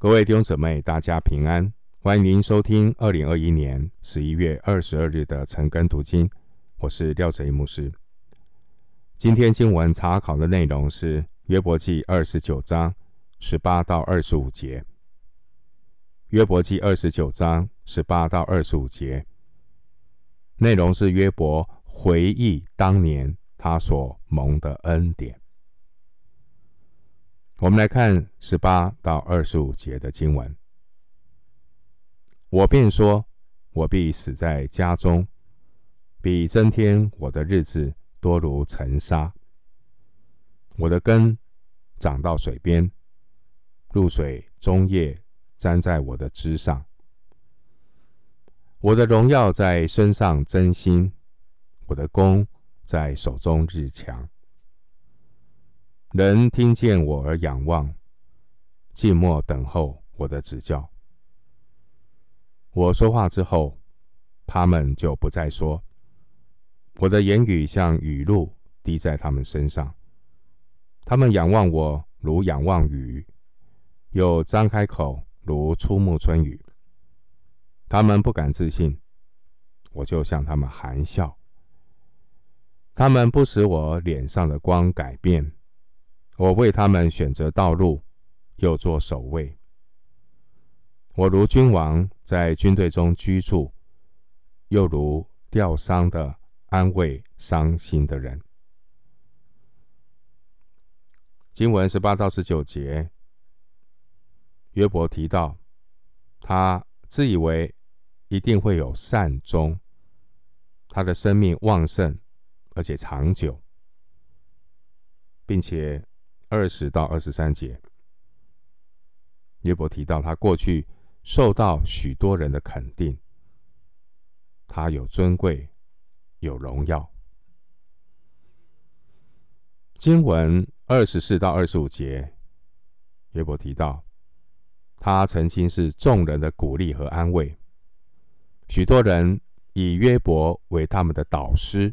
各位弟兄姊妹，大家平安！欢迎您收听二零二一年十一月二十二日的晨更读经，我是廖哲一牧师。今天经文查考的内容是约伯记二十九章十八到二十五节。约伯记二十九章十八到二十五节，内容是约伯回忆当年他所蒙的恩典。我们来看十八到二十五节的经文。我便说，我必死在家中，比增添我的日子多如尘沙。我的根长到水边，露水中叶粘在我的枝上。我的荣耀在身上增新，我的弓在手中日强。人听见我而仰望，静默等候我的指教。我说话之后，他们就不再说。我的言语像雨露滴在他们身上。他们仰望我如仰望雨，又张开口如初暮春雨。他们不敢自信，我就向他们含笑。他们不使我脸上的光改变。我为他们选择道路，又做守卫。我如君王在军队中居住，又如吊丧的安慰伤心的人。经文十八到十九节，约伯提到，他自以为一定会有善终，他的生命旺盛而且长久，并且。二十到二十三节，约伯提到他过去受到许多人的肯定，他有尊贵，有荣耀。经文二十四到二十五节，约伯提到他曾经是众人的鼓励和安慰，许多人以约伯为他们的导师，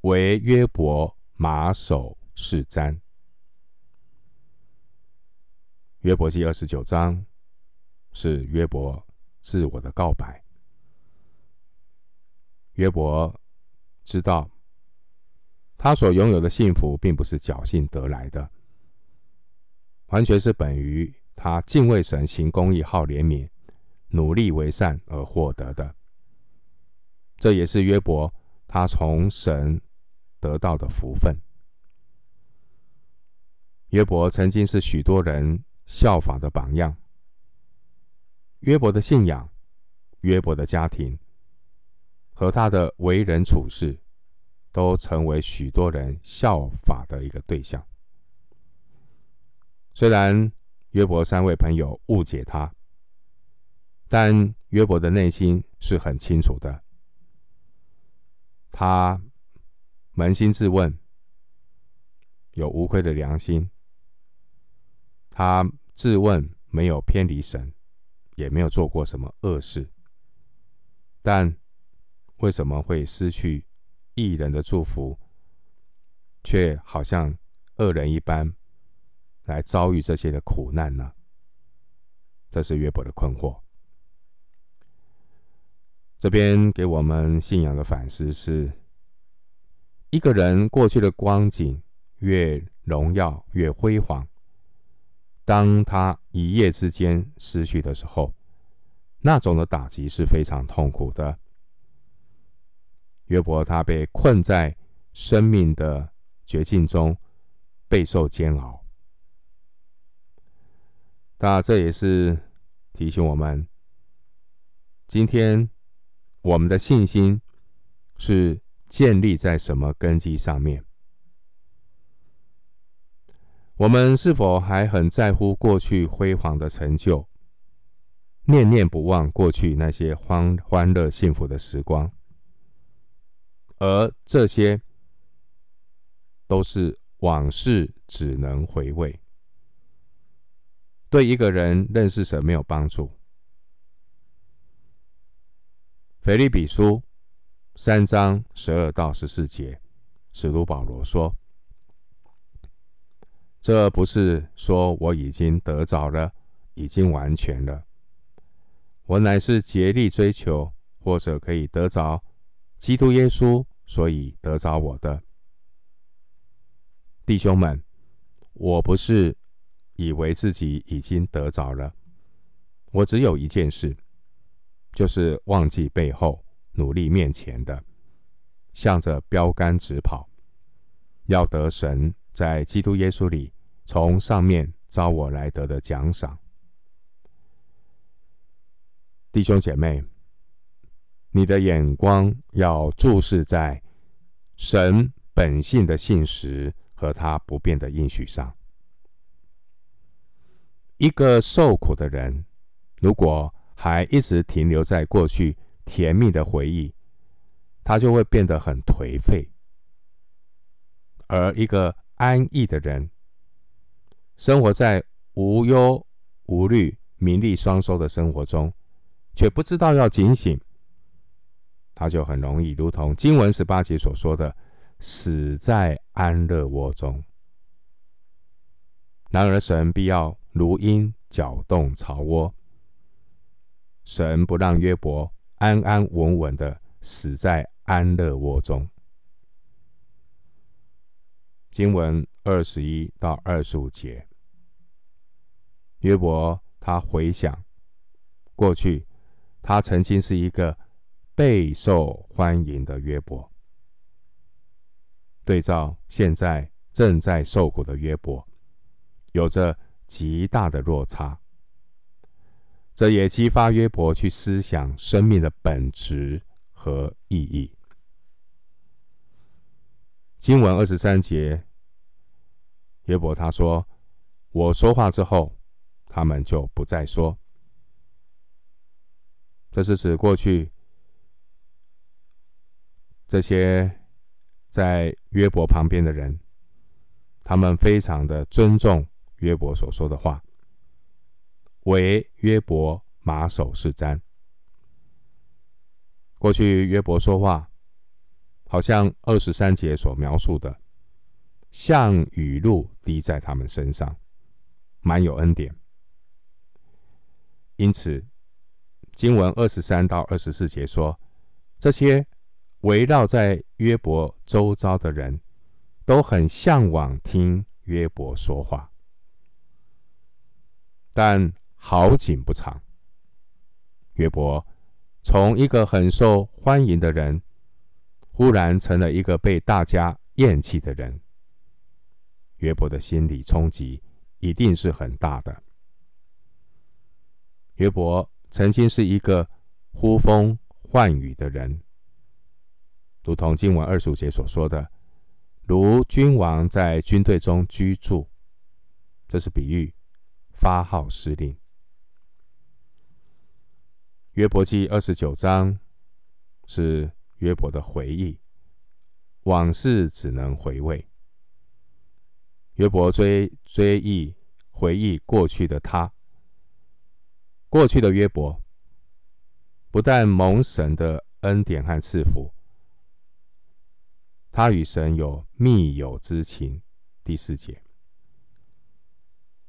为约伯马首是瞻。约伯记二十九章是约伯自我的告白。约伯知道，他所拥有的幸福并不是侥幸得来的，完全是本于他敬畏神、行公义、好怜悯、努力为善而获得的。这也是约伯他从神得到的福分。约伯曾经是许多人效法的榜样。约伯的信仰、约伯的家庭和他的为人处事，都成为许多人效法的一个对象。虽然约伯三位朋友误解他，但约伯的内心是很清楚的。他扪心自问，有无愧的良心。他自问没有偏离神，也没有做过什么恶事，但为什么会失去义人的祝福，却好像恶人一般来遭遇这些的苦难呢？这是约伯的困惑。这边给我们信仰的反思是：一个人过去的光景越荣耀，越辉煌。当他一夜之间失去的时候，那种的打击是非常痛苦的。约伯他被困在生命的绝境中，备受煎熬。那这也是提醒我们，今天我们的信心是建立在什么根基上面？我们是否还很在乎过去辉煌的成就，念念不忘过去那些欢欢乐幸福的时光？而这些都是往事，只能回味，对一个人认识神没有帮助。腓利比书三章十二到十四节，使徒保罗说。这不是说我已经得着了，已经完全了。我乃是竭力追求，或者可以得着基督耶稣，所以得着我的。弟兄们，我不是以为自己已经得着了，我只有一件事，就是忘记背后，努力面前的，向着标杆直跑，要得神在基督耶稣里从上面召我来得的奖赏。弟兄姐妹，你的眼光要注视在神本性的信实和他不变的应许上。一个受苦的人，如果还一直停留在过去甜蜜的回忆，他就会变得很颓废；而一个安逸的人，生活在无忧无虑、名利双收的生活中，却不知道要警醒，他就很容易如同经文十八节所说的，死在安乐窝中。然而，神必要如鹰搅动巢窝，神不让约伯安安稳稳的死在安乐窝中。经文二十一到二十五节，约伯他回想过去。他曾经是一个备受欢迎的约伯，对照现在正在受苦的约伯，有着极大的落差。这也激发约伯去思想生命的本质和意义。经文二十三节，约伯他说：“我说话之后，他们就不再说。”这是指过去这些在约伯旁边的人，他们非常的尊重约伯所说的话，为约伯马首是瞻。过去约伯说话，好像二十三节所描述的，像雨露滴在他们身上，满有恩典。因此。经文二十三到二十四节说，这些围绕在约伯周遭的人都很向往听约伯说话，但好景不长，约伯从一个很受欢迎的人，忽然成了一个被大家厌弃的人，约伯的心理冲击一定是很大的。约伯。曾经是一个呼风唤雨的人，如同经文二十五节所说的，如君王在军队中居住，这是比喻发号施令。约伯记二十九章是约伯的回忆，往事只能回味。约伯追追忆回忆过去的他。过去的约伯不但蒙神的恩典和赐福，他与神有密友之情。第四节，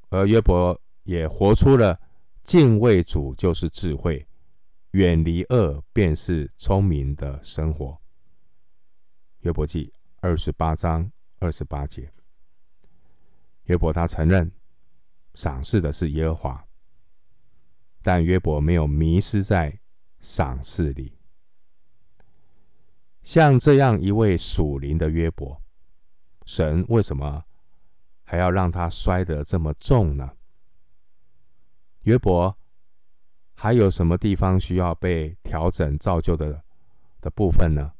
而约伯也活出了敬畏主就是智慧，远离恶便是聪明的生活。约伯记二十八章二十八节，约伯他承认赏赐的是耶和华。但约伯没有迷失在赏赐里。像这样一位属灵的约伯，神为什么还要让他摔得这么重呢？约伯还有什么地方需要被调整造就的的部分呢？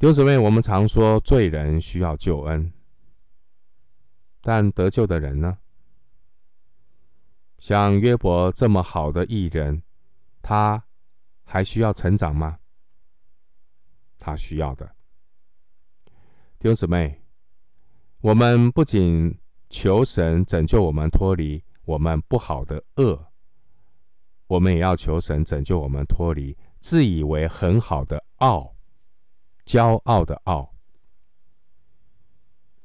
弟兄姊妹，我们常说罪人需要救恩，但得救的人呢？像约伯这么好的艺人，他还需要成长吗？他需要的。弟兄姊妹，我们不仅求神拯救我们脱离我们不好的恶，我们也要求神拯救我们脱离自以为很好的傲，骄傲的傲。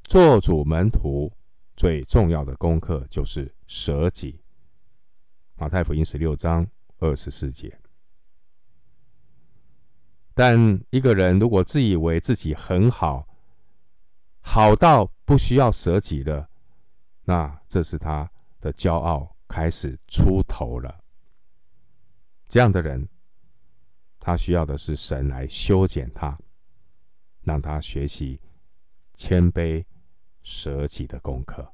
做主门徒最重要的功课就是舍己。马太福音十六章二十四节。但一个人如果自以为自己很好，好到不需要舍己了，那这是他的骄傲开始出头了。这样的人，他需要的是神来修剪他，让他学习谦卑舍己的功课。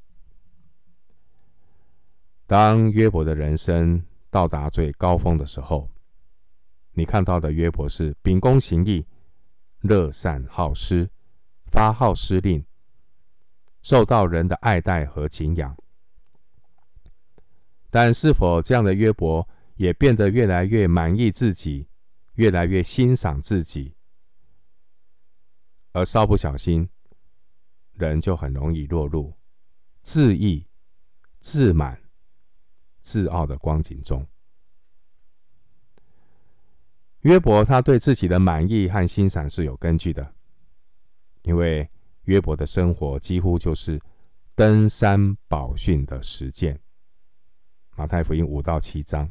当约伯的人生到达最高峰的时候，你看到的约伯是秉公行义、乐善好施、发号施令，受到人的爱戴和敬仰。但是否这样的约伯也变得越来越满意自己，越来越欣赏自己，而稍不小心，人就很容易落入自义、自满、自傲的光景中。约伯他对自己的满意和欣赏是有根据的，因为约伯的生活几乎就是登山宝训的实践。马太福音五到七章，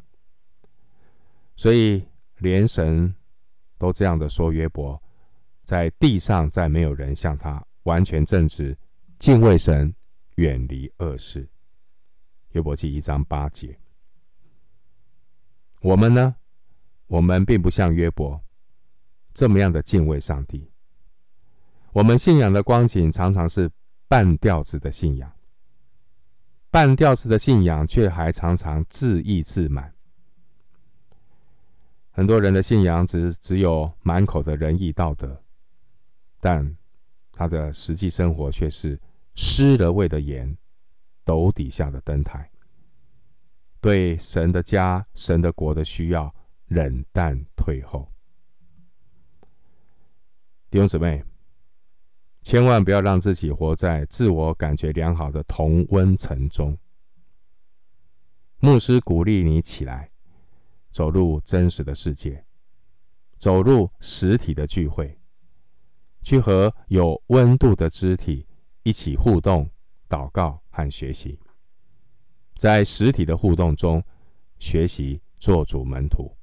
所以连神都这样的说：约伯在地上再没有人像他完全正直、敬畏神、远离恶事。约伯记一章八节。我们呢？我们并不像约伯这么样的敬畏上帝。我们信仰的光景常常是半吊子的信仰。半吊子的信仰，却还常常自义自满。很多人的信仰只只有满口的仁义道德，但他的实际生活却是失了味的盐，斗底下的灯台。对神的家、神的国的需要冷淡退后。弟兄姊妹。千万不要让自己活在自我感觉良好的同温层中。牧师鼓励你起来，走入真实的世界，走入实体的聚会，去和有温度的肢体一起互动、祷告和学习。在实体的互动中，学习做主门徒。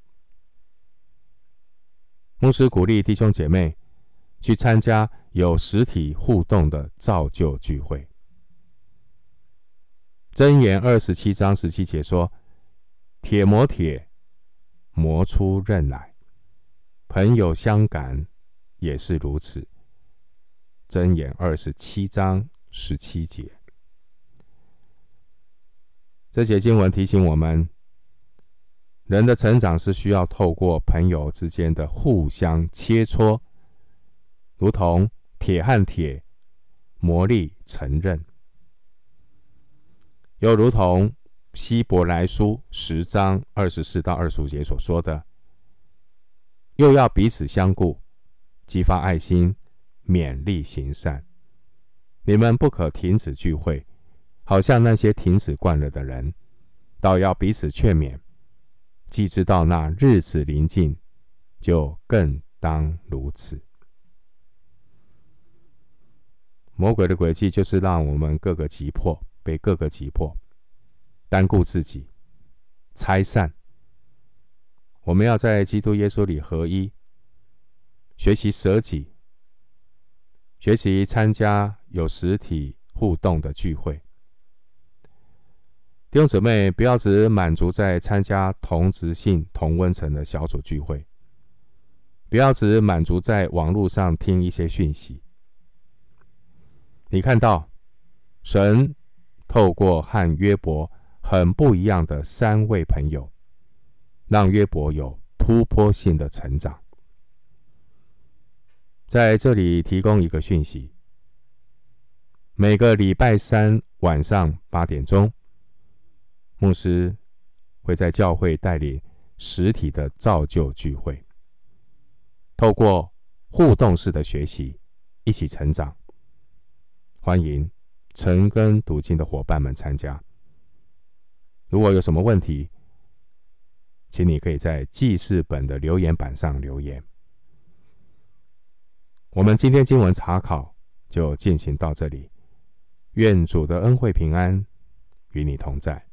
牧师鼓励弟兄姐妹去参加。有实体互动的造就聚会。箴言二十七章十七节说：“铁磨铁，磨出刃来；朋友相感，也是如此。”箴言二十七章十七节。这节经文提醒我们，人的成长是需要透过朋友之间的互相切磋，如同。铁和铁磨砺成刃，又如同希伯来书十章二十四到二十五节所说的，又要彼此相顾，激发爱心，勉励行善。你们不可停止聚会，好像那些停止惯了的人，倒要彼此劝勉。既知道那日子临近，就更当如此。魔鬼的诡计就是让我们各个击破，被各个击破，单顾自己，拆散。我们要在基督耶稣里合一，学习舍己，学习参加有实体互动的聚会。弟兄姊妹，不要只满足在参加同职性、同温层的小组聚会，不要只满足在网络上听一些讯息。你看到神透过和约伯很不一样的三位朋友，让约伯有突破性的成长。在这里提供一个讯息：每个礼拜三晚上八点钟，牧师会在教会带领实体的造就聚会，透过互动式的学习，一起成长。欢迎晨跟读经的伙伴们参加。如果有什么问题，请你可以在记事本的留言板上留言。我们今天经文查考就进行到这里。愿主的恩惠平安与你同在。